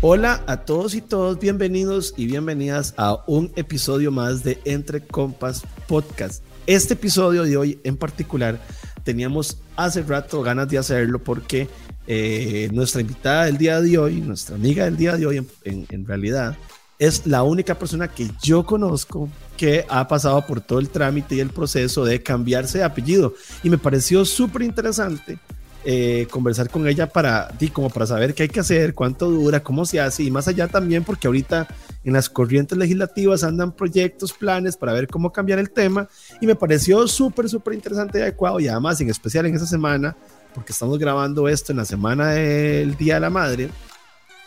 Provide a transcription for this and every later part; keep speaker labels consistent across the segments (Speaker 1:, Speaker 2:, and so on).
Speaker 1: Hola a todos y todos, bienvenidos y bienvenidas a un episodio más de Entre Compas Podcast. Este episodio de hoy en particular teníamos hace rato ganas de hacerlo porque eh, nuestra invitada del día de hoy, nuestra amiga del día de hoy en realidad, es la única persona que yo conozco que ha pasado por todo el trámite y el proceso de cambiarse de apellido. Y me pareció súper interesante eh, conversar con ella para, como para saber qué hay que hacer, cuánto dura, cómo se hace y más allá también porque ahorita en las corrientes legislativas andan proyectos, planes para ver cómo cambiar el tema y me pareció súper, súper interesante y adecuado y además en especial en esa semana, porque estamos grabando esto en la semana del Día de la Madre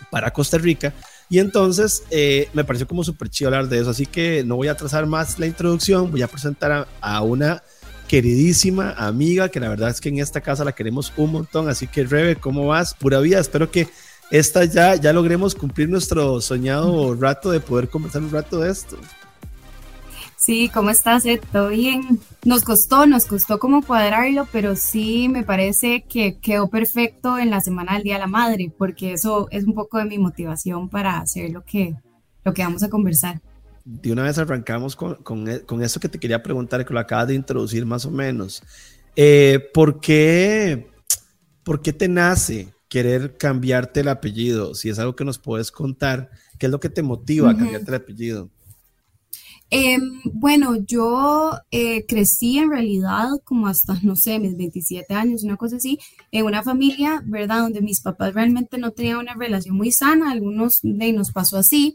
Speaker 1: para Costa Rica, y entonces eh, me pareció como súper chido hablar de eso, así que no voy a trazar más la introducción, voy a presentar a, una queridísima amiga que la verdad es que en esta casa la queremos un montón, así que Rebe, ¿cómo vas? Pura vida, espero que esta ya, ya logremos cumplir nuestro soñado rato de poder conversar un rato de esto.
Speaker 2: Sí, ¿cómo estás? ¿Todo bien? Nos costó, nos costó como cuadrarlo, pero sí me parece que quedó perfecto en la semana del Día de la Madre, porque eso es un poco de mi motivación para hacer lo que, lo que vamos a conversar.
Speaker 1: De una vez arrancamos con, con, e, con eso que te quería preguntar, que lo acabas de introducir más o menos. Eh, ¿por, qué, ¿Por qué te nace querer cambiarte el apellido? Si es algo que nos puedes contar, ¿qué es lo que te motiva a cambiarte el apellido?
Speaker 2: Em, bueno, yo eh, crecí en realidad como hasta, no sé, mis 27 años, una cosa así, en una familia, ¿verdad? Donde mis papás realmente no tenían una relación muy sana, algunos de nos pasó así,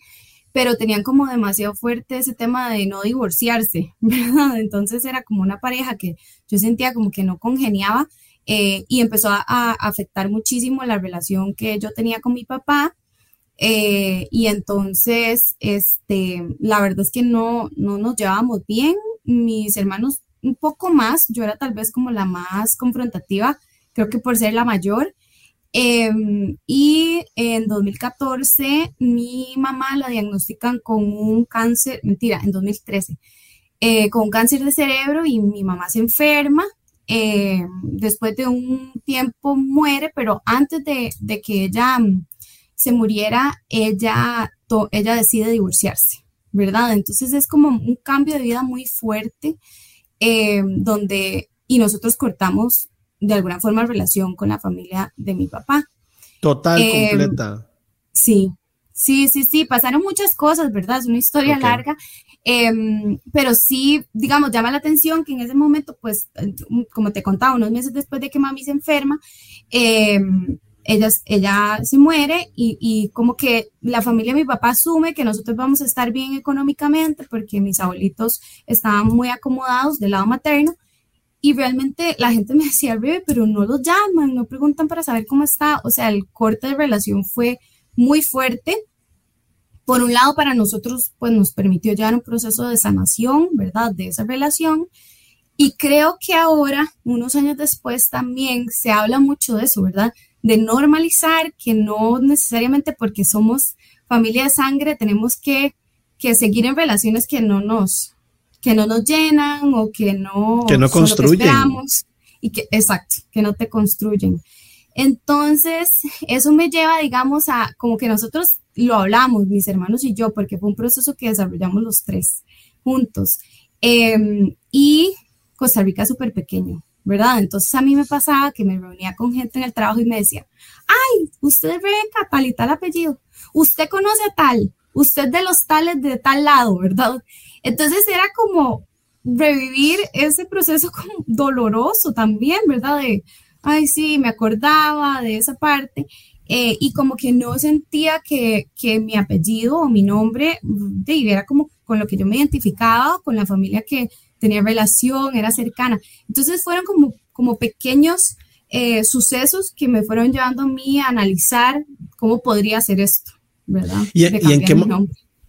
Speaker 2: pero tenían como demasiado fuerte ese tema de no divorciarse, ¿verdad? Entonces era como una pareja que yo sentía como que no congeniaba eh, y empezó a afectar muchísimo la relación que yo tenía con mi papá eh, y entonces, este, la verdad es que no, no nos llevábamos bien. Mis hermanos un poco más, yo era tal vez como la más confrontativa, creo que por ser la mayor. Em, y en 2014 mi mamá la diagnostican con un cáncer, mentira, en 2013, eh, con cáncer de cerebro y mi mamá se enferma. Em, después de un tiempo muere, pero antes de, de que ella se muriera, ella, ella decide divorciarse, ¿verdad? Entonces es como un cambio de vida muy fuerte, eh, donde, y nosotros cortamos de alguna forma relación con la familia de mi papá.
Speaker 1: Total, eh, completa.
Speaker 2: Sí, sí, sí, sí, pasaron muchas cosas, ¿verdad? Es una historia larga, em, pero sí, digamos, llama la atención que en ese momento, pues, como te contaba, unos meses después de que mami se enferma, eh, ella, ella se muere y, como que la familia de mi papá asume que nosotros vamos a estar bien económicamente porque mis abuelitos estaban muy acomodados del lado materno y realmente la gente me decía, bebé, pero no lo llaman, no preguntan para saber cómo está, o sea, el corte de relación fue muy fuerte. Por un lado, para nosotros, pues nos permitió llevar un proceso de sanación, ¿verdad? De esa relación. Y creo que ahora, unos años después, también se habla mucho de eso, ¿verdad? De normalizar que no necesariamente porque somos familia de sangre tenemos que, seguir en relaciones que no nos que no nos llenan o que no
Speaker 1: que no construyen.
Speaker 2: y que exacto que no te construyen. Entonces eso me lleva digamos a como que nosotros lo hablamos mis hermanos y yo porque fue un proceso que desarrollamos los tres juntos. Em, y Costa Rica es súper pequeño ¿verdad? Entonces a mí me pasaba que me reunía con gente en el trabajo y me decía, ay, usted es Rebeca, tal y tal apellido, usted conoce a tal, usted de los tales de tal lado, ¿verdad? Entonces era como revivir ese proceso como doloroso también, ¿verdad? De, ay, sí, me acordaba de esa parte. Eh, y como que no sentía que, que mi apellido o mi nombre de, era como con lo que yo me identificaba, con la familia que, tenía relación, era cercana. Entonces fueron como, como pequeños eh, sucesos que me fueron llevando a mí a analizar cómo podría ser esto, ¿verdad?
Speaker 1: ¿Y, en, qué,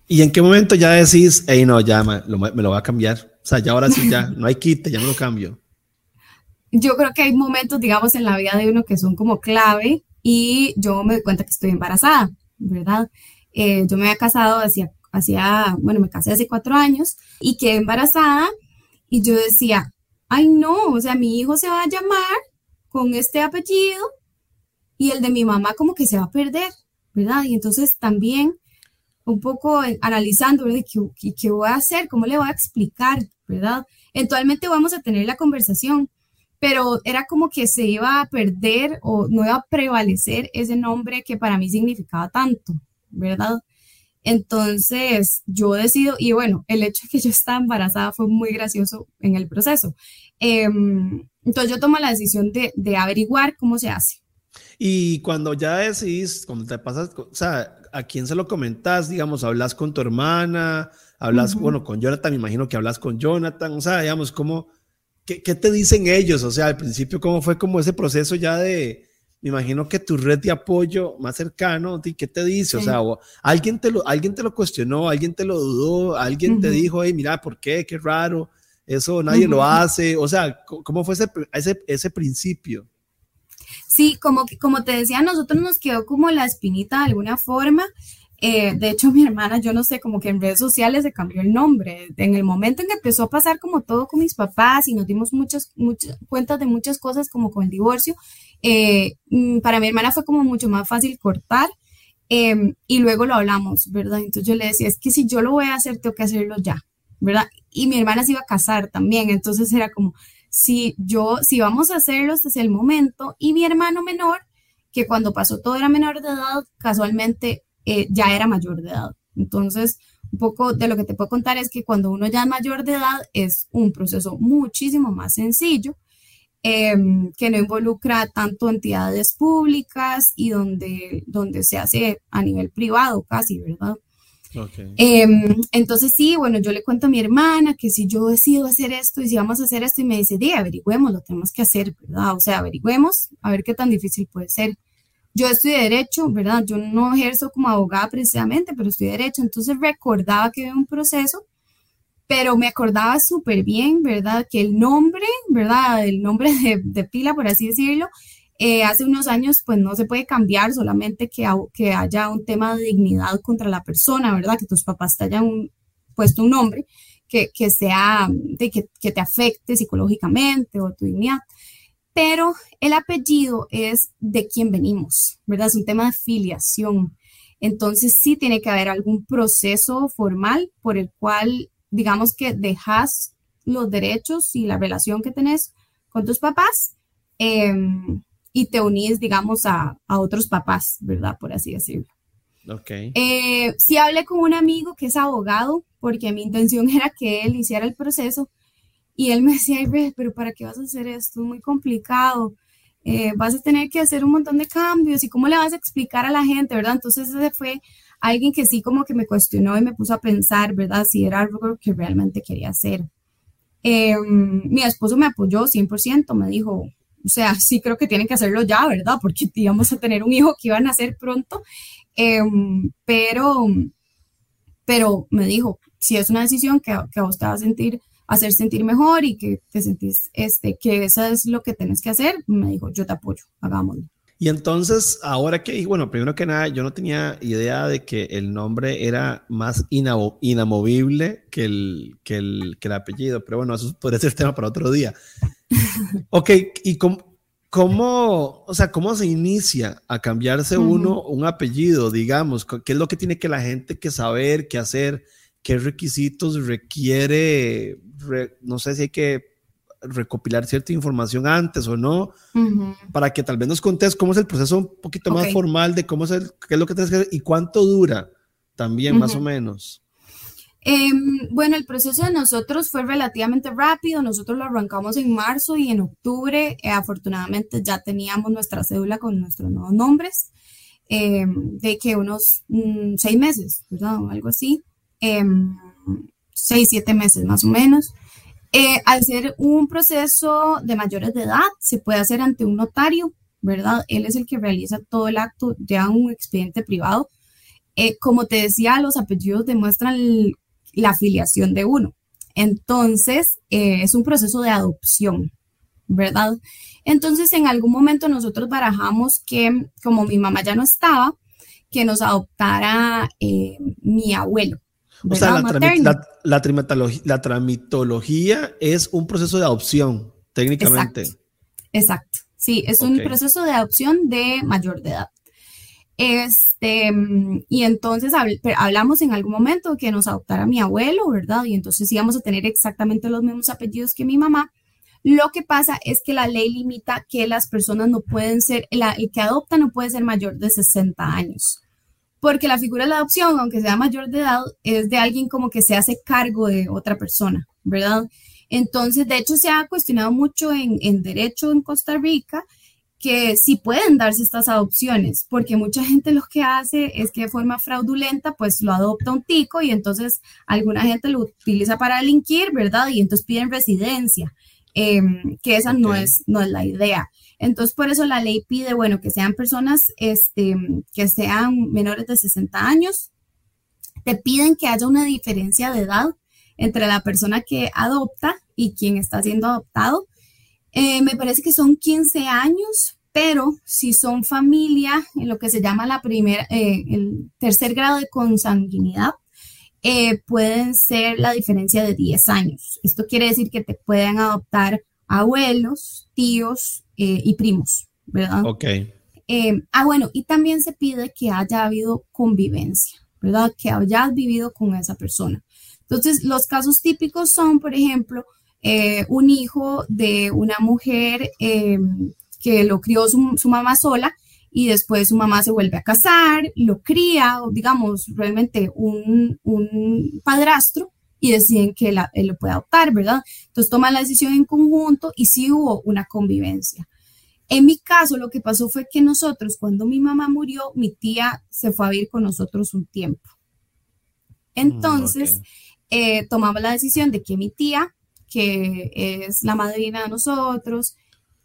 Speaker 1: ¿y en qué momento ya decís, hey, no, ya me lo, me lo va a cambiar? O sea, ya ahora sí, ya no hay quite, ya me lo cambio.
Speaker 2: Yo creo que hay momentos, digamos, en la vida de uno que son como clave y yo me doy cuenta que estoy embarazada, ¿verdad? Eh, yo me había casado hacía, hacía, bueno, me casé hace cuatro años y quedé embarazada y yo decía, ay no, o sea, mi hijo se va a llamar con este apellido y el de mi mamá como que se va a perder, ¿verdad? Y entonces también un poco analizando, ¿verdad? ¿Qué, ¿Qué, voy a hacer? ¿Cómo le voy a explicar? ¿Verdad? Eventualmente vamos a tener la conversación, pero era como que se iba a perder o no iba a prevalecer ese nombre que para mí significaba tanto, ¿verdad? Entonces yo decido, y bueno, el hecho de que yo estaba embarazada fue muy gracioso en el proceso. Em, entonces yo tomo la decisión de, de, averiguar cómo se hace.
Speaker 1: Y cuando ya decidís, cuando te pasas, o sea, ¿a quién se lo comentas? Digamos, hablas con tu hermana, hablas, bueno, con Jonathan, me imagino que hablas con Jonathan, o sea, digamos, ¿cómo, qué, qué te dicen ellos? O sea, al principio, ¿cómo fue como ese proceso ya de, me imagino que tu red de apoyo más cercano, ¿qué te dice? O sea, alguien te, lo, alguien te lo cuestionó, alguien te lo dudó, alguien te dijo, hey, mira, ¿por qué? Qué raro, eso nadie lo hace. O sea, ¿cómo fue ese, ese, ese principio?
Speaker 2: Sí, como, como te decía, a nosotros nos quedó como la espinita de alguna forma. Eh, de hecho, mi hermana, yo no sé, como que en redes sociales se cambió el nombre. En el momento en que empezó a pasar como todo con mis papás y nos dimos muchas, muchas cuentas de muchas cosas como con el divorcio, eh, mm, para mi hermana fue como mucho más fácil cortar em, y luego lo hablamos, ¿verdad? Entonces yo le decía, es que si yo lo voy a hacer, tengo que hacerlo ya, ¿verdad? Y mi hermana se iba a casar también, entonces era como, si yo, si vamos a hacerlo, este es el momento. Y mi hermano menor, que cuando pasó todo era menor de edad, casualmente eh, ya era mayor de edad. Entonces, un poco de lo que te puedo contar es que cuando uno ya es mayor de edad es un proceso muchísimo más sencillo Em, que no involucra tanto entidades públicas y donde, donde se hace a nivel privado casi, ¿verdad? Em, entonces sí, bueno, yo le cuento a mi hermana que si yo decido hacer esto y si vamos a hacer esto y me dice, di, averigüemos, lo tenemos que hacer, ¿verdad? O sea, averigüemos a ver qué tan difícil puede ser. Yo estoy de derecho, ¿verdad? Yo no ejerzo como abogada precisamente, pero estoy de derecho, entonces recordaba que había un proceso pero me acordaba súper bien, ¿verdad? Que el nombre, ¿verdad? El nombre de, pila, por así decirlo, eh, hace unos años pues no se puede cambiar, solamente que, que haya un tema de dignidad contra la persona, ¿verdad? Que tus papás te hayan puesto un nombre que, que sea, de, que, que te afecte psicológicamente o tu dignidad. Pero el apellido es de quién venimos, ¿verdad? Es un tema de filiación. Entonces sí tiene que haber algún proceso formal por el cual digamos que dejas los derechos y la relación que tenés con tus papás em, y te unís, digamos, a, otros papás, ¿verdad? Por así decirlo.
Speaker 1: Ok.
Speaker 2: Eh, sí hablé con un amigo que es abogado, porque mi intención era que él hiciera el proceso y él me decía, pero ¿para qué vas a hacer esto? Es muy complicado. Eh, vas a tener que hacer un montón de cambios y cómo le vas a explicar a la gente, ¿verdad? Entonces ese fue alguien que sí como que me cuestionó y me puso a pensar, ¿verdad? Si era algo que realmente quería hacer. Em, mi esposo me apoyó 100%, me dijo, o sea, sí creo que tienen que hacerlo ya, ¿verdad? Porque íbamos a tener un hijo que iba a nacer pronto, em, pero, pero me dijo, si es una decisión que, que a vos te va a sentir, hacer sentir mejor y que te sentís, este, que eso es lo que tenés que hacer, me dijo, yo te apoyo, hagámoslo.
Speaker 1: Y entonces, ahora que, bueno, primero que nada, yo no tenía idea de que el nombre era más inamovible que el, que, el, que el apellido, pero bueno, eso podría ser tema para otro día. ok, ¿y cómo, cómo, o sea, cómo se inicia a cambiarse uno un apellido, digamos? ¿Qué es lo que tiene que la gente que saber, qué hacer, qué requisitos requiere? no sé si hay que recopilar cierta información antes o no, para que tal vez nos contes cómo es el proceso un poquito más formal de cómo es el, qué es lo que tienes que hacer y cuánto dura también, más o menos.
Speaker 2: Em, bueno, el proceso de nosotros fue relativamente rápido. Nosotros lo arrancamos en marzo y en octubre, eh, afortunadamente, ya teníamos nuestra cédula con nuestros nuevos nombres, em, de que unos mm, seis meses, ¿verdad? algo así, em, seis, siete meses más o menos. Eh, al ser un proceso de mayores de edad, se puede hacer ante un notario, ¿verdad? Él es el que realiza todo el acto, ya un expediente privado. Eh, como te decía, los apellidos demuestran la afiliación de uno. Entonces, eh, es un proceso de adopción, ¿verdad? Entonces, en algún momento nosotros barajamos que, como mi mamá ya no estaba, que nos adoptara mi abuelo,
Speaker 1: O sea, la, la, tramitología, es un proceso de adopción, técnicamente.
Speaker 2: Exacto. Sí, es un proceso de adopción de mayor de edad. Este, y entonces hablamos en algún momento que nos adoptara mi abuelo, ¿verdad? Y entonces íbamos a tener exactamente los mismos apellidos que mi mamá. Lo que pasa es que la ley limita que las personas no pueden ser, el que adopta no puede ser mayor de 60 años porque la figura de la adopción, aunque sea mayor de edad, es de alguien como que se hace cargo de otra persona, ¿verdad? Entonces, de hecho, se ha cuestionado mucho en, derecho en Costa Rica que sí pueden darse estas adopciones, porque mucha gente lo que hace es que de forma fraudulenta, pues lo adopta un tico y entonces alguna gente lo utiliza para delinquir, ¿verdad? Y entonces piden residencia, em, que esa no, es, no es la idea. Entonces, por eso la ley pide, bueno, que sean personas este, que sean menores de 60 años. Te piden que haya una diferencia de edad entre la persona que adopta y quien está siendo adoptado. Eh, me parece que son 15 años, pero si son familia, en lo que se llama la primera, eh, el tercer grado de consanguinidad, eh, pueden ser la diferencia de 10 años. Esto quiere decir que te pueden adoptar abuelos, tíos eh, y primos, ¿verdad?
Speaker 1: Ok.
Speaker 2: Eh, ah, bueno, y también se pide que haya habido convivencia, ¿verdad? Que hayas vivido con esa persona. Entonces, los casos típicos son, por ejemplo, eh, un hijo de una mujer que lo crió su, su, mamá sola y después su mamá se vuelve a casar, lo cría, o digamos, realmente un, un padrastro y deciden que él lo puede adoptar, ¿verdad? Entonces toman la decisión en conjunto y sí hubo una convivencia. En mi caso, lo que pasó fue que nosotros, cuando mi mamá murió, mi tía se fue a vivir con nosotros un tiempo. Entonces, mm, eh, tomamos la decisión de que mi tía, que es la madrina de nosotros,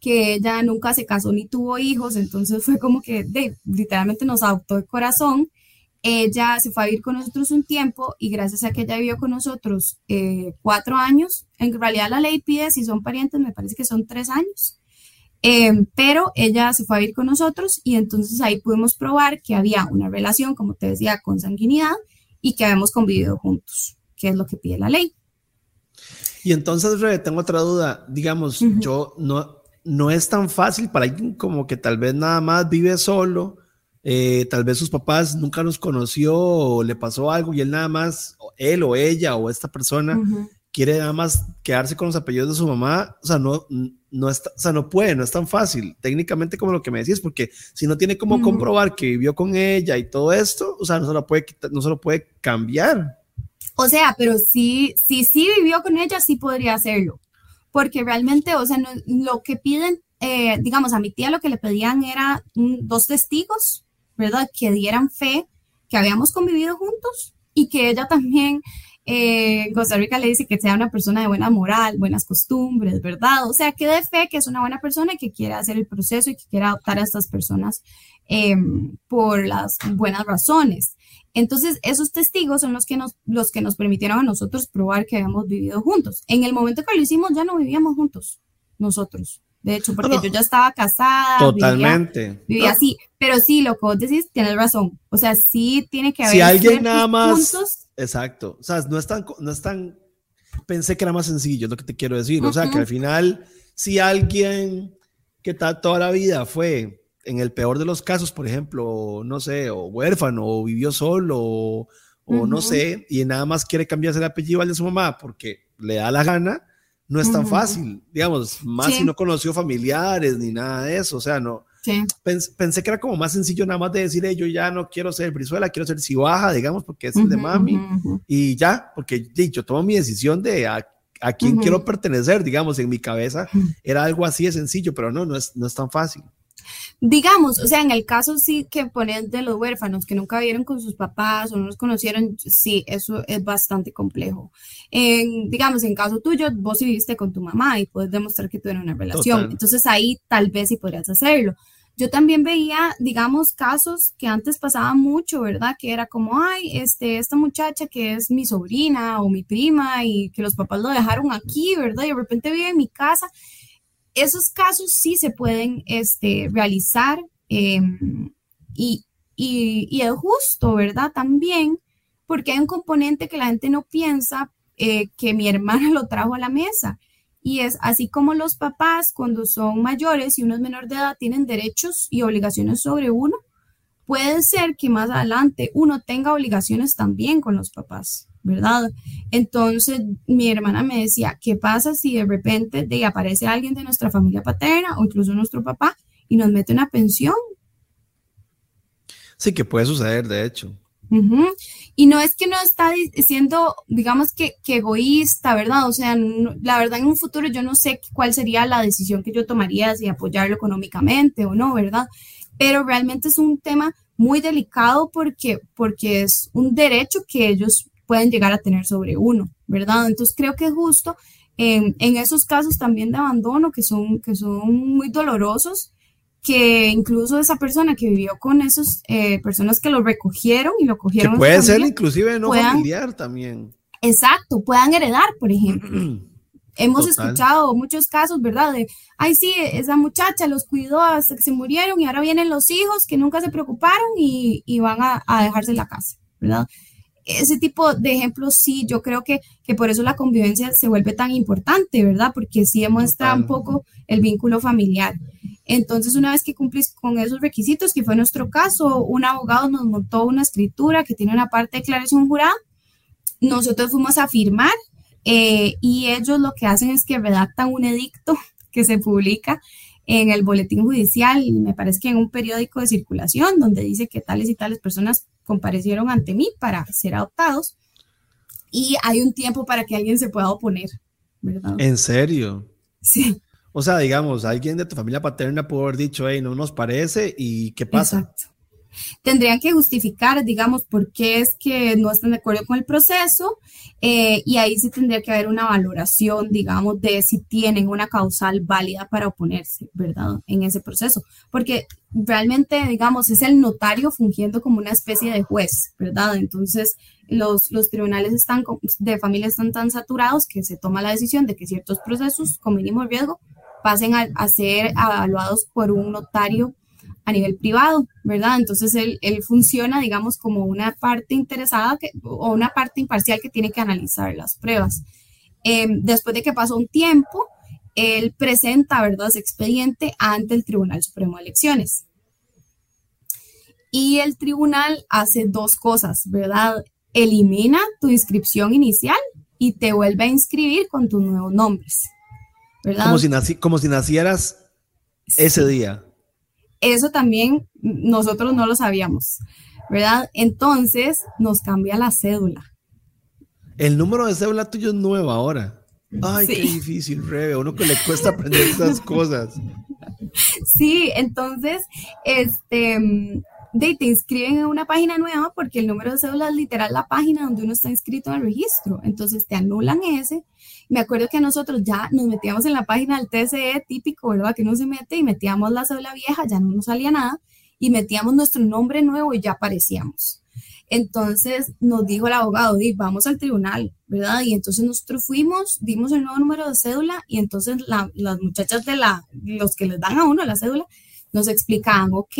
Speaker 2: que ella nunca se casó ni tuvo hijos, entonces fue como que de, literalmente nos adoptó de corazón ella se fue a vivir con nosotros un tiempo y gracias a que ella vivió con nosotros eh, cuatro años, en realidad la ley pide si son parientes, me parece que son tres años, em, pero ella se fue a vivir con nosotros y entonces ahí pudimos probar que había una relación, como te decía, con sanguinidad y que habíamos convivido juntos, que es lo que pide la ley.
Speaker 1: Y entonces, Rebe, tengo otra duda. Digamos, yo no, no es tan fácil para alguien como que tal vez nada más vive solo eh, tal vez sus papás nunca los conoció o le pasó algo y él nada más, él o ella o esta persona quiere nada más quedarse con los apellidos de su mamá, o sea, no, no, está, o sea, no puede, no es tan fácil, técnicamente como lo que me decís, porque si no tiene cómo comprobar que vivió con ella y todo esto, o sea, no se lo puede, no se lo puede cambiar.
Speaker 2: O sea, pero si sí si, vivió con ella, sí podría hacerlo, porque realmente, o sea, lo que piden, eh, digamos, a mi tía lo que le pedían era dos testigos Que dieran fe que habíamos convivido juntos y que ella también, eh, Costa Rica le dice que sea una persona de buena moral, buenas costumbres, ¿verdad? O sea, que dé fe que es una buena persona y que quiera hacer el proceso y que quiera adoptar a estas personas em, por las buenas razones. Entonces, esos testigos son los que, nos, los que nos permitieron a nosotros probar que habíamos vivido juntos. En el momento que lo hicimos, ya no vivíamos juntos, nosotros de hecho, porque yo ya estaba casada.
Speaker 1: Totalmente.
Speaker 2: Vivía, así, pero sí, lo que vos decís, tienes razón. O sea, sí tiene que haber.
Speaker 1: Si alguien nada más. Exacto. O sea, no es tan, no es tan. Pensé que era más sencillo, es lo que te quiero decir. O sea, que al final, si alguien que toda la vida fue, en el peor de los casos, por ejemplo, no sé, o huérfano, o vivió solo, o, no sé, y nada más quiere cambiarse el apellido al de su mamá porque le da la gana no es tan fácil, digamos, más si no conoció familiares ni nada de eso, o sea, no. pensé que era como más sencillo nada más de decir, yo ya no quiero ser Brizuela, quiero ser Cibaja, digamos, porque es el de mami, y ya, porque yo tomo mi decisión de a, a quién quiero pertenecer, digamos, en mi cabeza era algo así de sencillo, pero no, no es, no es tan fácil.
Speaker 2: Digamos, o sea, en el caso sí que ponen de los huérfanos que nunca vieron con sus papás o no los conocieron, sí, eso es bastante complejo. En, digamos, en caso tuyo, vos sí viviste con tu mamá y puedes demostrar que tuvieron una relación. Entonces ahí tal vez sí podrías hacerlo. Yo también veía, digamos, casos que antes pasaban mucho, ¿verdad? Que era como, ay, este, esta muchacha que es mi sobrina o mi prima y que los papás lo dejaron aquí, ¿verdad? Y de repente vive en mi casa esos casos sí se pueden este, realizar em, y, y, es justo, ¿verdad? También, porque hay un componente que la gente no piensa eh, que mi hermana lo trajo a la mesa. Y es así como los papás cuando son mayores y uno es menor de edad tienen derechos y obligaciones sobre uno, puede ser que más adelante uno tenga obligaciones también con los papás, ¿verdad? Entonces mi hermana me decía, ¿qué pasa si de repente de, aparece alguien de nuestra familia paterna o incluso nuestro papá y nos mete una pensión?
Speaker 1: Sí, que puede suceder, de hecho.
Speaker 2: Y no es que no está siendo, digamos que, egoísta, ¿verdad? O sea, la verdad en un futuro yo no sé cuál sería la decisión que yo tomaría, si apoyarlo económicamente o no, ¿verdad? Pero realmente es un tema muy delicado porque, porque es un derecho que ellos pueden llegar a tener sobre uno, ¿verdad? Entonces creo que es justo en, en esos casos también de abandono que son, que son muy dolorosos que incluso esa persona que vivió con esas eh, personas que lo recogieron y lo cogieron.
Speaker 1: Que puede ser inclusive no familiar también.
Speaker 2: Exacto, puedan heredar, por ejemplo. Hemos escuchado muchos casos, ¿verdad? De, ay, sí, esa muchacha los cuidó hasta que se murieron y ahora vienen los hijos que nunca se preocuparon y, y van a, a, dejarse la casa, ¿verdad? Ese tipo de ejemplos sí, yo creo que, que por eso la convivencia se vuelve tan importante, ¿verdad? Porque sí demuestra un poco el vínculo familiar. Entonces, una vez que cumplís con esos requisitos, que fue nuestro caso, un abogado nos montó una escritura que tiene una parte de declaración jurada. Nosotros fuimos a firmar eh, y ellos lo que hacen es que redactan un edicto que se publica en el boletín judicial, me parece que en un periódico de circulación, donde dice que tales y tales personas comparecieron ante mí para ser adoptados y hay un tiempo para que alguien se pueda oponer, ¿verdad?
Speaker 1: ¿En serio?
Speaker 2: Sí.
Speaker 1: O sea, digamos, alguien de tu familia paterna pudo haber dicho, hey, no nos parece, ¿y qué pasa? Exacto.
Speaker 2: Tendrían que justificar, digamos, por qué es que no están de acuerdo con el proceso eh, y ahí sí tendría que haber una valoración, digamos, de si tienen una causal válida para oponerse, ¿verdad? En ese proceso. Porque realmente, digamos, es el notario fungiendo como una especie de juez, ¿verdad? Entonces, los, los tribunales están de familia están tan saturados que se toma la decisión de que ciertos procesos con mínimo riesgo pasen a, ser evaluados por un notario a nivel privado, ¿verdad? Entonces él, él funciona, digamos, como una parte interesada que, o una parte imparcial que tiene que analizar las pruebas. Em, después de que pasó un tiempo, él presenta, ¿verdad?, ese expediente ante el Tribunal Supremo de Elecciones. Y el tribunal hace dos cosas, ¿verdad? Elimina tu inscripción inicial y te vuelve a inscribir con tus nuevos nombres.
Speaker 1: Como si, como si nacieras ese día.
Speaker 2: Eso también nosotros no lo sabíamos, ¿verdad? Entonces nos cambia la cédula.
Speaker 1: El número de cédula tuyo es nuevo ahora. Ay, qué difícil, Rebe. uno que le cuesta aprender esas cosas.
Speaker 2: Sí, entonces, este, de, te inscriben en una página nueva porque el número de cédula es literal la página donde uno está inscrito en el registro. Entonces te anulan ese me acuerdo que nosotros ya nos metíamos en la página del TCE típico, ¿verdad? Que uno se mete y metíamos la cédula vieja, ya no nos salía nada, y metíamos nuestro nombre nuevo y ya aparecíamos. Entonces nos dijo el abogado, vamos al tribunal, ¿verdad? Y entonces nosotros fuimos, dimos el nuevo número de cédula y entonces las muchachas de la, los que les dan a uno la cédula, nos explicaban, ok,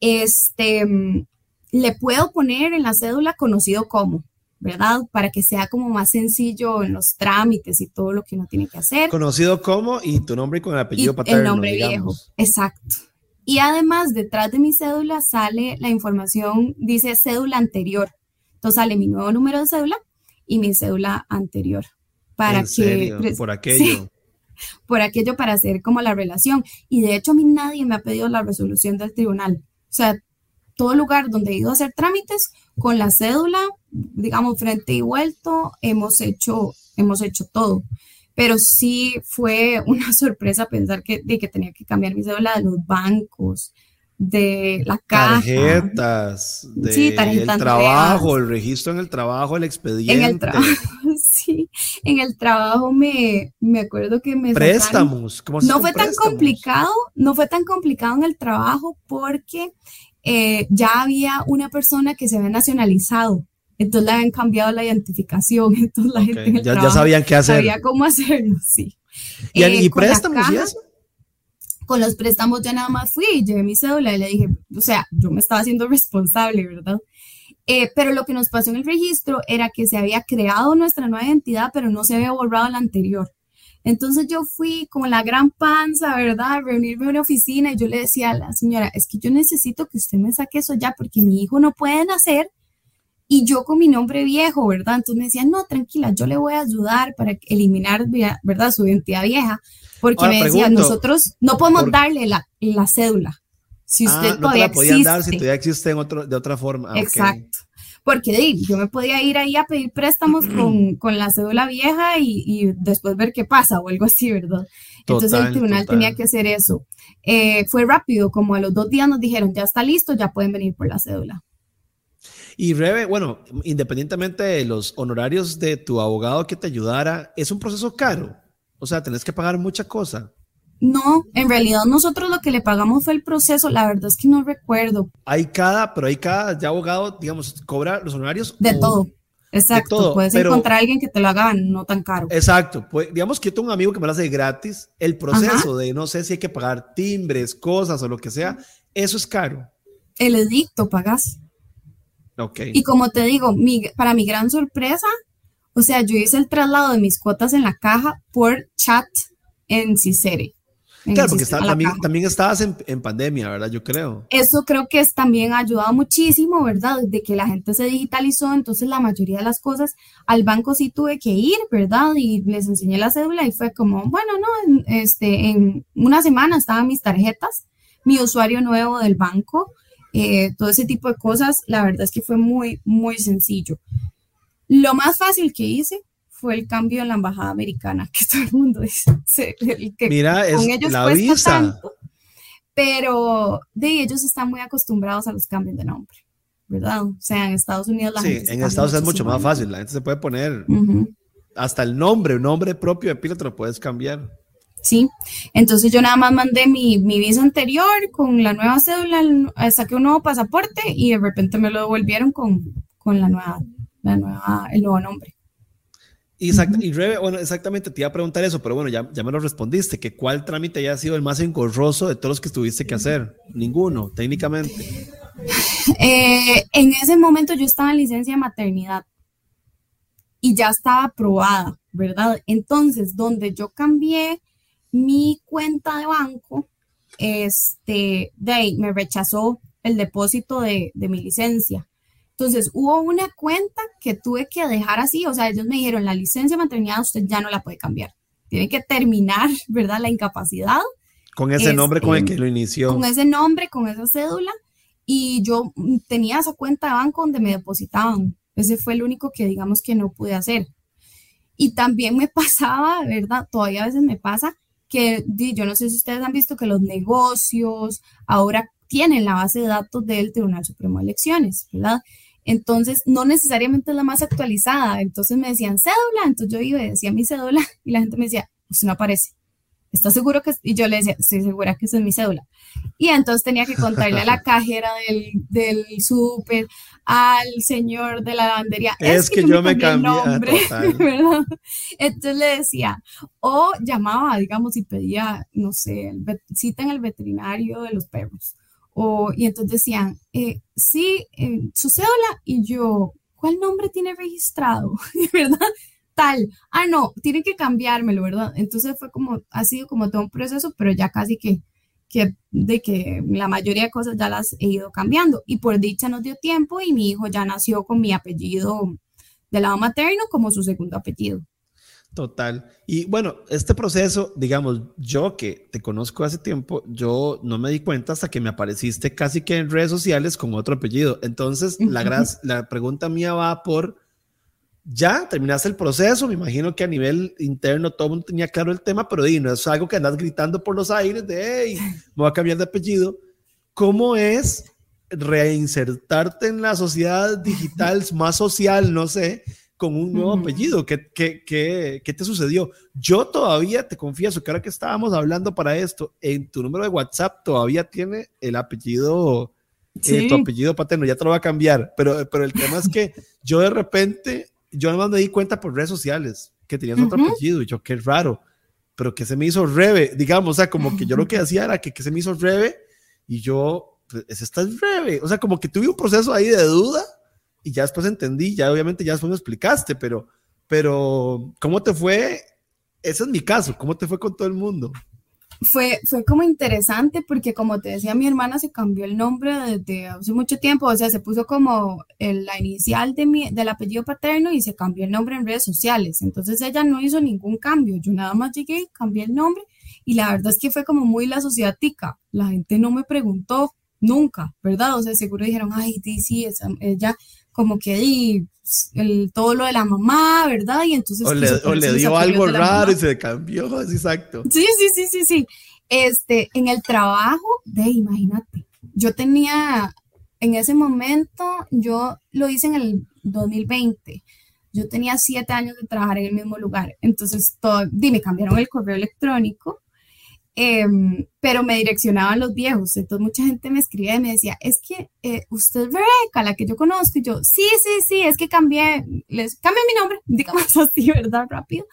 Speaker 2: este, mm, le puedo poner en la cédula conocido como, ¿verdad? Para que sea como más sencillo en los trámites y todo lo que uno tiene que hacer.
Speaker 1: Conocido como y tu nombre con el apellido paterno.
Speaker 2: El nombre viejo, exacto. Y además, detrás de mi cédula sale la información, dice cédula anterior. Entonces sale mi nuevo número de cédula y mi cédula anterior. Para
Speaker 1: ¿En Serio? Por aquello.
Speaker 2: por aquello para hacer como la relación. Y de hecho a mí nadie me ha pedido la resolución del tribunal. O sea, todo lugar donde he ido a hacer trámites con la cédula, digamos, frente y vuelto, hemos hecho, hemos hecho todo. Pero sí fue una sorpresa pensar que, de que tenía que cambiar mi cédula de los bancos, de la caja.
Speaker 1: Tarjetas, de sí, el trabajo, el registro en el trabajo, el expediente.
Speaker 2: En el trabajo, sí. En el trabajo me, me acuerdo que me...
Speaker 1: Préstamos.
Speaker 2: ¿Cómo no fue tan complicado, no fue tan complicado en el trabajo porque eh, ya había una persona que se había nacionalizado. Entonces le habían cambiado la identificación. Entonces la gente en el
Speaker 1: ya, ya, sabían qué hacer.
Speaker 2: Sabía cómo hacerlo, sí.
Speaker 1: ¿Y, eh, préstamos y eso?
Speaker 2: Con los préstamos ya nada más fui llevé mi cédula y le dije, o sea, yo me estaba haciendo responsable, ¿verdad? Eh, pero lo que nos pasó en el registro era que se había creado nuestra nueva identidad, pero no se había borrado la anterior. Entonces yo fui con la gran panza, ¿verdad? A reunirme en una oficina y yo le decía a la señora, es que yo necesito que usted me saque eso ya porque mi hijo no puede nacer y yo con mi nombre viejo, ¿verdad? Entonces me decía, no, tranquila, yo le voy a ayudar para eliminar, ¿verdad? Su identidad vieja, porque me decía, nosotros no podemos darle la, la, cédula. Si usted
Speaker 1: ah, no te la podían dar si todavía existe en otro, de otra forma.
Speaker 2: Ah, Exacto. Porque yo me podía ir ahí a pedir préstamos con, con la cédula vieja y, y, después ver qué pasa o algo así, ¿verdad? Entonces el tribunal tenía que hacer eso. Eh, fue rápido, como a los dos días nos dijeron, ya está listo, ya pueden venir por la cédula.
Speaker 1: Y Rebe, bueno, independientemente de los honorarios de tu abogado que te ayudara, es un proceso caro. O sea, tenés que pagar mucha cosa.
Speaker 2: No, en realidad nosotros lo que le pagamos fue el proceso, la verdad es que no recuerdo.
Speaker 1: Hay cada, pero hay cada ya abogado, digamos, cobra los honorarios.
Speaker 2: De todo. Exacto, puedes encontrar a alguien que te lo haga no tan caro.
Speaker 1: Exacto, pues digamos que yo tengo un amigo que me lo hace gratis, el proceso de no sé si hay que pagar timbres, cosas o lo que sea, eso es caro.
Speaker 2: El edicto pagas. Y como te digo, para mi gran sorpresa, o sea, yo hice el traslado de mis cuotas en la caja por chat en Cicere.
Speaker 1: Claro, porque también, estabas en, pandemia, ¿verdad? Yo creo.
Speaker 2: Eso creo que es, también ha ayudado muchísimo, ¿verdad? De que la gente se digitalizó, entonces la mayoría de las cosas al banco sí tuve que ir, ¿verdad? Y les enseñé la cédula y fue como, bueno, no, este, en una semana estaban mis tarjetas, mi usuario nuevo del banco, eh, todo ese tipo de cosas, la verdad es que fue muy, muy sencillo. Lo más fácil que hice fue el cambio en la embajada americana, que todo el mundo dice.
Speaker 1: que Mira, es ellos la visa.
Speaker 2: pero de ellos están muy acostumbrados a los cambios de nombre, ¿verdad? O sea, en Estados Unidos la
Speaker 1: sí, en Estados Unidos es mucho más fácil, la gente se puede poner hasta el nombre, un nombre propio de pila te lo puedes cambiar.
Speaker 2: ¿sí? Entonces yo nada más mandé mi, mi visa anterior con la nueva cédula, saqué un nuevo pasaporte y de repente me lo devolvieron con, con la nueva, la nueva, el nuevo nombre.
Speaker 1: Y Rebe, bueno, exactamente te iba a preguntar eso, pero bueno, ya, ya me lo respondiste, que cuál trámite haya sido el más engorroso de todos los que tuviste que hacer. Ninguno, técnicamente.
Speaker 2: Eh, en ese momento yo estaba en licencia de maternidad y ya estaba aprobada, ¿verdad? Entonces, donde yo cambié mi cuenta de banco, este, de ahí me rechazó el depósito de, mi licencia. Entonces hubo una cuenta que tuve que dejar así, o sea, ellos me dijeron, la licencia de maternidad usted ya no la puede cambiar. Tiene que terminar, ¿verdad? La incapacidad.
Speaker 1: Con ese nombre con el este, que lo inició.
Speaker 2: Con ese nombre, con esa cédula. Y yo tenía esa cuenta de banco donde me depositaban. Ese fue el único que digamos que no pude hacer. Y también me pasaba, ¿verdad? Todavía a veces me pasa que yo no sé si ustedes han visto que los negocios ahora tienen la base de datos del Tribunal Supremo de Elecciones, ¿verdad? Entonces, no necesariamente es la más actualizada. Entonces me decían cédula, entonces yo iba y decía mi cédula y la gente me decía, usted no aparece. ¿Estás seguro que? Y yo le decía, estoy segura que esa es mi cédula. Y entonces tenía que contarle a la cajera del, del súper, al señor de la lavandería.
Speaker 1: Es, que, yo me cambié. Ah, nombre,
Speaker 2: ¿verdad? Entonces le decía, o llamaba, digamos, y pedía, no sé, cita en el veterinario de los perros. O, y entonces decían, eh, sí, eh, su cédula. Y yo, ¿cuál nombre tiene registrado? ¿Verdad? tal, ah, no, tiene que cambiármelo, ¿verdad? Entonces fue como, ha sido como todo un proceso, pero ya casi que, que, de que la mayoría de cosas ya las he ido cambiando. Y por dicha nos dio tiempo y mi hijo ya nació con mi apellido de lado materno como su segundo apellido.
Speaker 1: Total. Y bueno, este proceso, digamos, yo que te conozco hace tiempo, yo no me di cuenta hasta que me apareciste casi que en redes sociales con otro apellido. Entonces, la, la pregunta mía va por ya terminaste el proceso, me imagino que a nivel interno todo el mundo tenía claro el tema, pero no es algo que andas gritando por los aires de, hey, me voy a cambiar de apellido. ¿Cómo es reinsertarte en la sociedad digital más social, no sé, con un nuevo apellido? ¿Qué, qué, qué, qué te sucedió? Yo todavía te confieso que ahora que estábamos hablando para esto, en tu número de WhatsApp todavía tiene el apellido eh, tu apellido paterno, ya te lo va a cambiar, pero, pero el tema es que yo de repente yo además me di cuenta por redes sociales que tenías otro apellido y yo, qué raro, pero que se me hizo Rebe, digamos, o sea, como que yo lo que hacía era que, que se me hizo Rebe y yo, pues, esta es Rebe, o sea, como que tuve un proceso ahí de duda y ya después entendí, ya obviamente ya después me explicaste, pero, pero ¿cómo te fue? Ese es mi caso, ¿cómo te fue con todo el mundo?
Speaker 2: fue, fue como interesante porque como te decía, mi hermana se cambió el nombre desde hace mucho tiempo, o sea, se puso como la inicial de mi, del apellido paterno y se cambió el nombre en redes sociales. Entonces ella no hizo ningún cambio, yo nada más llegué, cambié el nombre y la verdad es que fue como muy la sociedad tica. La gente no me preguntó nunca, ¿verdad? O sea, seguro dijeron, ay, sí, ella como que di el, todo lo de la mamá, ¿verdad? Y entonces...
Speaker 1: O le, dio algo raro y se cambió, exacto.
Speaker 2: Sí, sí, sí, sí, sí. Este, en el trabajo, de, imagínate, yo tenía, en ese momento, yo lo hice en el 2020, yo tenía siete años de trabajar en el mismo lugar, entonces todo, me cambiaron el correo electrónico Em, pero me direccionaban los viejos. Entonces mucha gente me escribía y me decía, es que eh, usted es la que yo conozco. Y yo, sí, sí, sí, es que cambié, les cambié mi nombre, digamos así, ¿verdad? Rápido.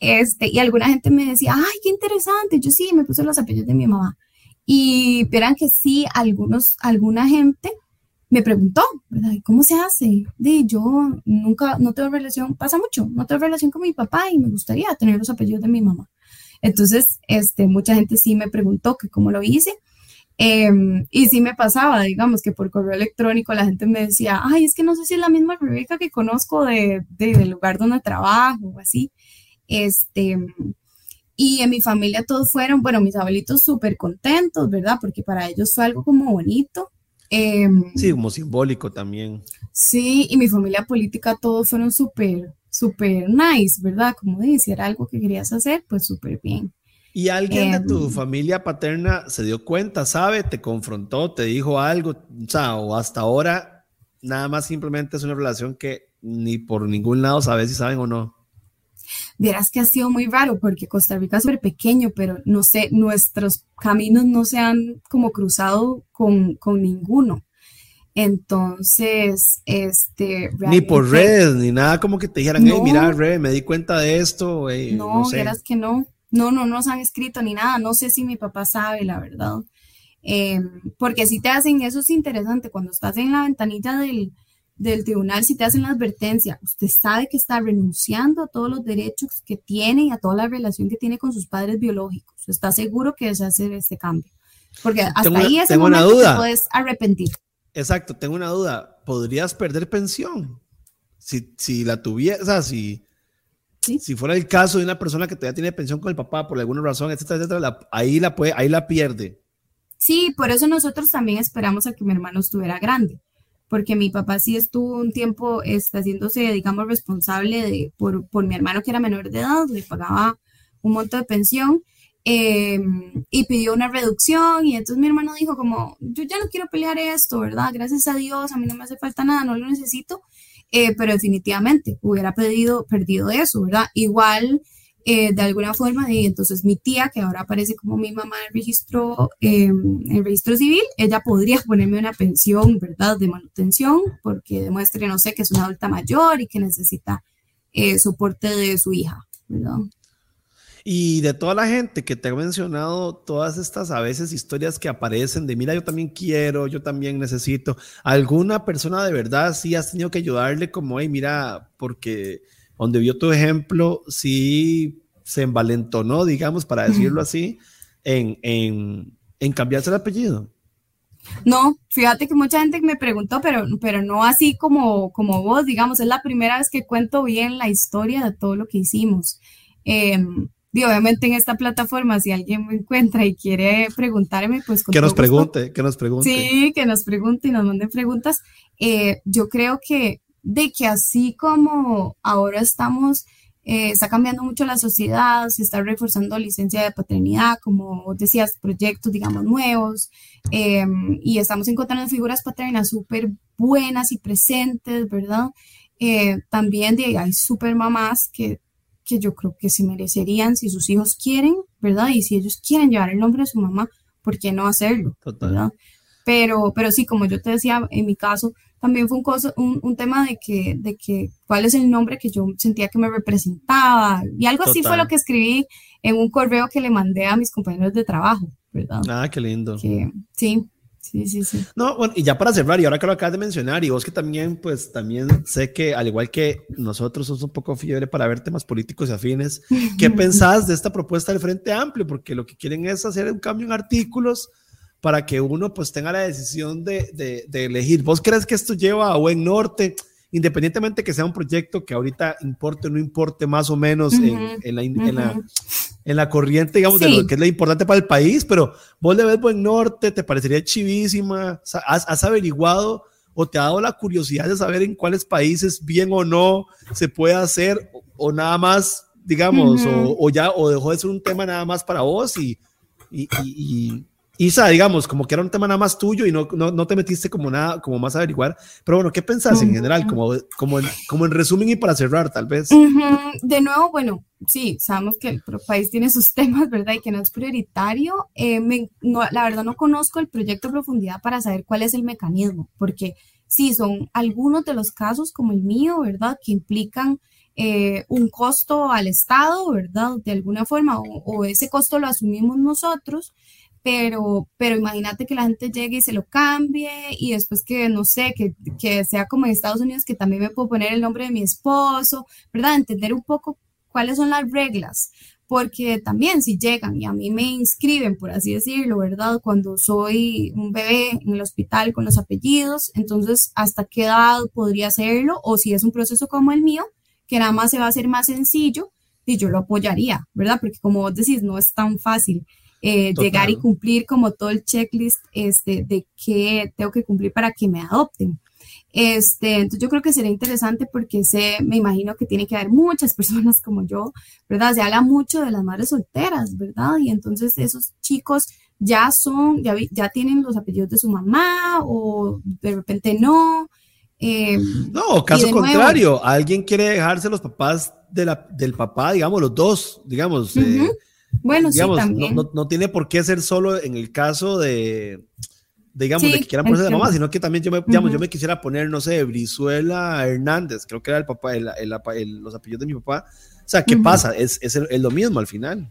Speaker 2: Este, y alguna gente me decía, ay, qué interesante. Yo sí, me puse los apellidos de mi mamá. Y verán que sí, algunos, alguna gente me preguntó, ¿verdad? ¿Cómo se hace? De yo nunca, no tengo relación, pasa mucho, no tengo relación con mi papá y me gustaría tener los apellidos de mi mamá. Entonces, este, mucha gente sí me preguntó que cómo lo hice. Em, y sí me pasaba, digamos, que por correo electrónico la gente me decía, ay, es que no sé si es la misma Rebeca que conozco de, del lugar donde trabajo o así. Este, y en mi familia todos fueron, bueno, mis abuelitos súper contentos, ¿verdad? Porque para ellos fue algo como bonito.
Speaker 1: Em, sí, como simbólico también.
Speaker 2: Sí, y mi familia política todos fueron súper, súper nice, ¿verdad? Como dice, era algo que querías hacer, pues súper bien.
Speaker 1: ¿Y alguien de tu em, familia paterna se dio cuenta, sabe, te confrontó, te dijo algo, o sea, o hasta ahora nada más simplemente es una relación que ni por ningún lado sabes si saben o no?
Speaker 2: Vieras que ha sido muy raro porque Costa Rica es súper pequeño, pero no sé, nuestros caminos no se han como cruzado con, con ninguno. Entonces, este...
Speaker 1: Ni por redes, ni nada como que te dijeran, hey, mira, red, me di cuenta de esto.
Speaker 2: no, no que no. No, no nos han escrito ni nada. No sé si mi papá sabe, la verdad. Em, porque si te hacen, eso es interesante, cuando estás en la ventanilla del, del tribunal, si te hacen la advertencia, usted sabe que está renunciando a todos los derechos que tiene y a toda la relación que tiene con sus padres biológicos. Está seguro que se hace este cambio. Porque hasta ahí ese momento te puedes arrepentir.
Speaker 1: Exacto, tengo una duda. ¿Podrías perder pensión? Si, si la tuviera, o sea, si, si fuera el caso de una persona que todavía tiene pensión con el papá por alguna razón, etcétera, etcétera, ahí, la puede, ahí la pierde.
Speaker 2: Sí, por eso nosotros también esperamos a que mi hermano estuviera grande, porque mi papá sí estuvo un tiempo este, haciéndose, digamos, responsable de, por, por mi hermano que era menor de edad, le pagaba un monto de pensión Em, y pidió una reducción y entonces mi hermano dijo como, yo ya no quiero pelear esto, ¿verdad? Gracias a Dios, a mí no me hace falta nada, no lo necesito, eh, pero definitivamente hubiera pedido, perdido eso, ¿verdad? Igual, eh, de alguna forma, y entonces mi tía, que ahora aparece como mi mamá en registro, em, en el registro civil, ella podría ponerme una pensión, ¿verdad? De manutención, porque demuestre, no sé, que es una adulta mayor y que necesita eh, soporte de su hija, ¿verdad?
Speaker 1: Y de toda la gente que te ha mencionado, todas estas a veces historias que aparecen de, mira, yo también quiero, yo también necesito, alguna persona de verdad sí has tenido que ayudarle como, hey, mira, porque donde vio tu ejemplo, sí se envalentonó, digamos, para decirlo así, en, en, en cambiarse el apellido.
Speaker 2: No, fíjate que mucha gente me preguntó, pero, pero no así como, como vos, digamos, es la primera vez que cuento bien la historia de todo lo que hicimos. Eh, y obviamente en esta plataforma, si alguien me encuentra y quiere preguntarme, pues...
Speaker 1: que nos pregunte, que nos pregunte.
Speaker 2: Sí, que nos pregunte y nos mande preguntas. Eh, yo creo que de que así como ahora estamos, eh, está cambiando mucho la sociedad, se está reforzando licencia de paternidad, como decías, proyectos, digamos, nuevos, em, y estamos encontrando figuras paternas súper buenas y presentes, ¿verdad? Eh, también de, hay súper mamás que que yo creo que se merecerían si sus hijos quieren, ¿verdad? Y si ellos quieren llevar el nombre de su mamá, ¿por qué no hacerlo? ¿verdad? Pero, pero sí, como yo te decía, en mi caso, también fue un, un, tema de que, de que cuál es el nombre que yo sentía que me representaba. Y algo así fue lo que escribí en un correo que le mandé a mis compañeros de trabajo, ¿verdad?
Speaker 1: Ah, qué lindo.
Speaker 2: sí, Sí, sí, sí.
Speaker 1: No, bueno, y ya para cerrar, y ahora que lo acabas de mencionar, y vos que también, pues también sé que al igual que nosotros somos un poco fiebre para ver temas políticos y afines, ¿qué pensás de esta propuesta del Frente Amplio? Porque lo que quieren es hacer un cambio en artículos para que uno pues tenga la decisión de, de, de elegir. ¿Vos crees que esto lleva a buen norte? independientemente que sea un proyecto que ahorita importe o no importe más o menos en, en, la, en, la, en, la, corriente, digamos, de lo que es lo importante para el país, pero vos le ves buen norte, te parecería chivísima, has, has averiguado o te ha dado la curiosidad de saber en cuáles países bien o no se puede hacer o, o nada más, digamos, o, o, ya, o dejó de ser un tema nada más para vos y, y, y, Isa, digamos, como que era un tema nada más tuyo y no, no, no te metiste como nada, como más a averiguar. Pero bueno, ¿qué pensás en general? Como, como, en, como en resumen y para cerrar, tal vez.
Speaker 2: Uh -huh. De nuevo, bueno, sí, sabemos que el país tiene sus temas, ¿verdad? Y que no es prioritario. Eh, me, no, la verdad no conozco el proyecto a profundidad para saber cuál es el mecanismo, porque sí, son algunos de los casos como el mío, ¿verdad? Que implican eh, un costo al Estado, ¿verdad? De alguna forma, o, o ese costo lo asumimos nosotros pero, pero imagínate que la gente llegue y se lo cambie y después que, no sé, que, que, sea como en Estados Unidos, que también me puedo poner el nombre de mi esposo, ¿verdad? Entender un poco cuáles son las reglas, porque también si llegan y a mí me inscriben, por así decirlo, ¿verdad? Cuando soy un bebé en el hospital con los apellidos, entonces, ¿hasta qué edad podría hacerlo? O si es un proceso como el mío, que nada más se va a hacer más sencillo, y yo lo apoyaría, ¿verdad? Porque como vos decís, no es tan fácil eh, llegar y cumplir como todo el checklist este, de qué tengo que cumplir para que me adopten. Este, entonces yo creo que sería interesante porque sé, me imagino que tiene que haber muchas personas como yo, ¿verdad? Se habla mucho de las madres solteras, ¿verdad? Y entonces esos chicos ya son, ya, ya tienen los apellidos de su mamá o de repente no. Eh,
Speaker 1: no, caso contrario, nuevo, alguien quiere dejarse los papás de la, del papá, digamos, los dos, digamos. Uh -huh. eh,
Speaker 2: bueno,
Speaker 1: digamos,
Speaker 2: sí, también.
Speaker 1: No, no, no, tiene por qué ser solo en el caso de, de digamos, sí, de que quieran ponerse de mamá, sino que también yo me, uh -huh. digamos, yo me quisiera poner, no sé, Brizuela Hernández, creo que era el papá, el, el, el, los apellidos de mi papá. O sea, ¿qué uh -huh. pasa? Es, es, es, lo mismo al final.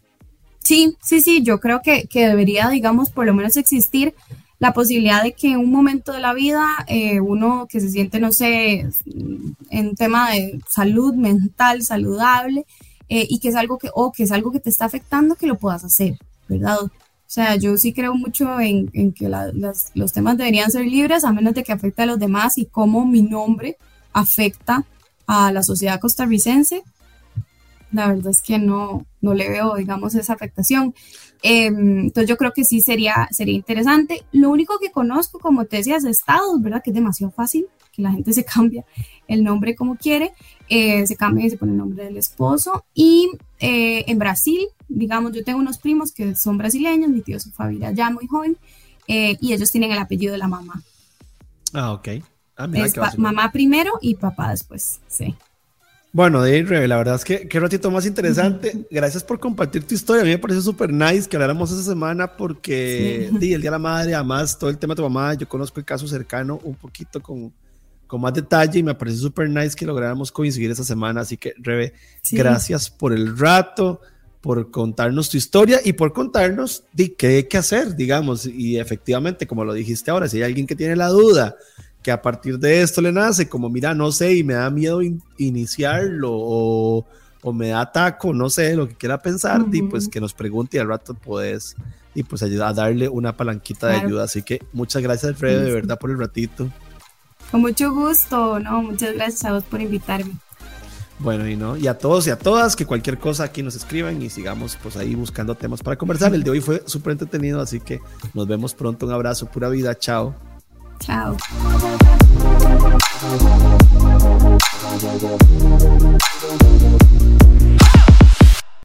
Speaker 2: Sí, sí, sí, yo creo que, que, debería, digamos, por lo menos existir la posibilidad de que en un momento de la vida eh, uno que se siente, no sé, en tema de salud mental saludable, eh, y que es algo que, o que es algo que te está afectando, que lo puedas hacer, ¿verdad? O sea, yo sí creo mucho en, en que la, las, los temas deberían ser libres, a menos de que afecte a los demás y cómo mi nombre afecta a la sociedad costarricense. La verdad es que no, no le veo, digamos, esa afectación. Eh, entonces yo creo que sí sería, sería interesante. Lo único que conozco, como te decías, de estados, ¿verdad? Que es demasiado fácil, que la gente se cambia el nombre como quiere, eh, se cambia y se pone el nombre del esposo. Y eh, en Brasil, digamos, yo tengo unos primos que son brasileños, mi tío se fue a vivir allá muy joven, eh, y ellos tienen el apellido de la mamá.
Speaker 1: Ah, ok. Ah,
Speaker 2: mira, es mamá primero y papá después, sí.
Speaker 1: Bueno, Dave, la verdad es que qué ratito más interesante. Gracias por compartir tu historia. A mí me parece súper nice que habláramos esa semana porque sí. el Día de la Madre, además todo el tema de tu mamá, yo conozco el caso cercano un poquito con, con más detalle y me parece súper nice que lográramos coincidir esa semana. Así que, Rebe, sí. gracias por el rato, por contarnos tu historia y por contarnos de qué hay que hacer, digamos. Y efectivamente, como lo dijiste ahora, si hay alguien que tiene la duda, que a partir de esto le nace, como mira, no sé, y me da miedo in iniciarlo o, o, me da taco, no sé, lo que quiera pensar, uh -huh. y pues que nos pregunte y al rato puedes y pues ayudar a darle una palanquita claro. de ayuda. Así que muchas gracias, Alfredo, de verdad, por el ratito.
Speaker 2: Con mucho gusto, ¿no? Muchas gracias a vos por invitarme.
Speaker 1: Bueno, y no, y a todos y a todas, que cualquier cosa aquí nos escriban y sigamos pues ahí buscando temas para conversar. El de hoy fue súper entretenido, así que nos vemos pronto. Un abrazo, pura vida, chao.
Speaker 2: Chao.